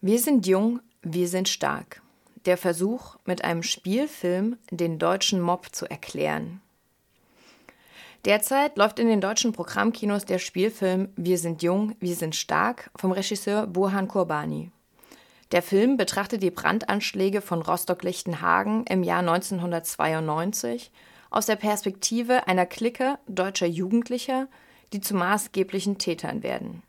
Wir sind jung, wir sind stark. Der Versuch, mit einem Spielfilm den deutschen Mob zu erklären. Derzeit läuft in den deutschen Programmkinos der Spielfilm Wir sind jung, wir sind stark vom Regisseur Burhan Kurbani. Der Film betrachtet die Brandanschläge von Rostock-Lichtenhagen im Jahr 1992 aus der Perspektive einer Clique deutscher Jugendlicher, die zu maßgeblichen Tätern werden.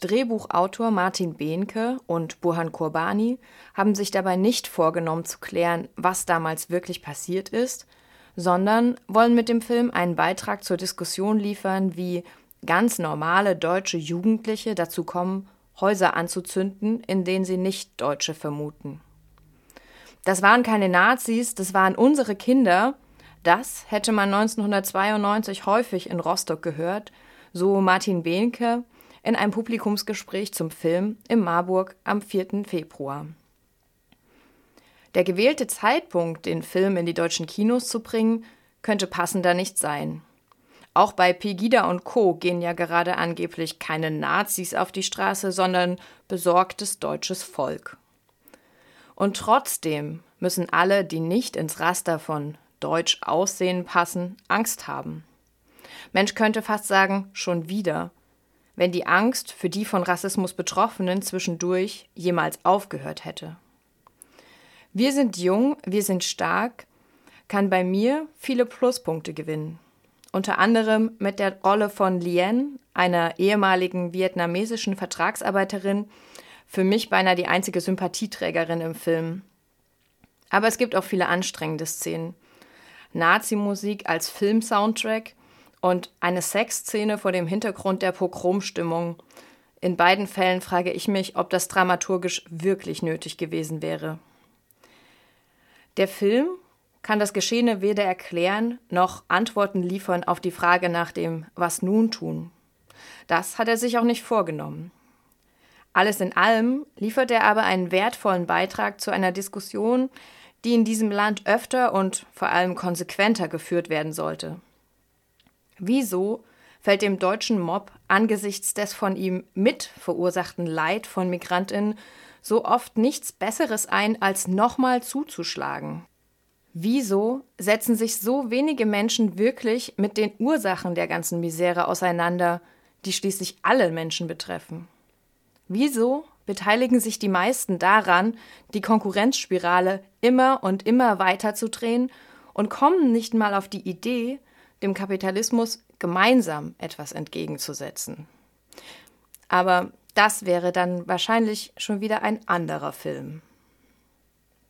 Drehbuchautor Martin Behnke und Burhan Kurbani haben sich dabei nicht vorgenommen zu klären, was damals wirklich passiert ist, sondern wollen mit dem Film einen Beitrag zur Diskussion liefern, wie ganz normale deutsche Jugendliche dazu kommen, Häuser anzuzünden, in denen sie nicht Deutsche vermuten. Das waren keine Nazis, das waren unsere Kinder. Das hätte man 1992 häufig in Rostock gehört, so Martin Behnke, in einem Publikumsgespräch zum Film in Marburg am 4. Februar. Der gewählte Zeitpunkt, den Film in die deutschen Kinos zu bringen, könnte passender nicht sein. Auch bei Pegida und Co. gehen ja gerade angeblich keine Nazis auf die Straße, sondern besorgtes deutsches Volk. Und trotzdem müssen alle, die nicht ins Raster von Deutsch aussehen passen, Angst haben. Mensch könnte fast sagen, schon wieder, wenn die Angst für die von Rassismus Betroffenen zwischendurch jemals aufgehört hätte. Wir sind jung, wir sind stark, kann bei mir viele Pluspunkte gewinnen. Unter anderem mit der Rolle von Lien, einer ehemaligen vietnamesischen Vertragsarbeiterin, für mich beinahe die einzige Sympathieträgerin im Film. Aber es gibt auch viele anstrengende Szenen. Nazi-Musik als Film-Soundtrack und eine Sexszene vor dem Hintergrund der Pogromstimmung. In beiden Fällen frage ich mich, ob das dramaturgisch wirklich nötig gewesen wäre. Der Film kann das Geschehene weder erklären noch Antworten liefern auf die Frage nach dem Was nun tun. Das hat er sich auch nicht vorgenommen. Alles in allem liefert er aber einen wertvollen Beitrag zu einer Diskussion, die in diesem Land öfter und vor allem konsequenter geführt werden sollte. Wieso fällt dem deutschen Mob angesichts des von ihm mit verursachten Leid von Migrantinnen so oft nichts Besseres ein, als nochmal zuzuschlagen? Wieso setzen sich so wenige Menschen wirklich mit den Ursachen der ganzen Misere auseinander, die schließlich alle Menschen betreffen? Wieso beteiligen sich die meisten daran, die Konkurrenzspirale immer und immer weiter zu drehen und kommen nicht mal auf die Idee, dem Kapitalismus gemeinsam etwas entgegenzusetzen. Aber das wäre dann wahrscheinlich schon wieder ein anderer Film.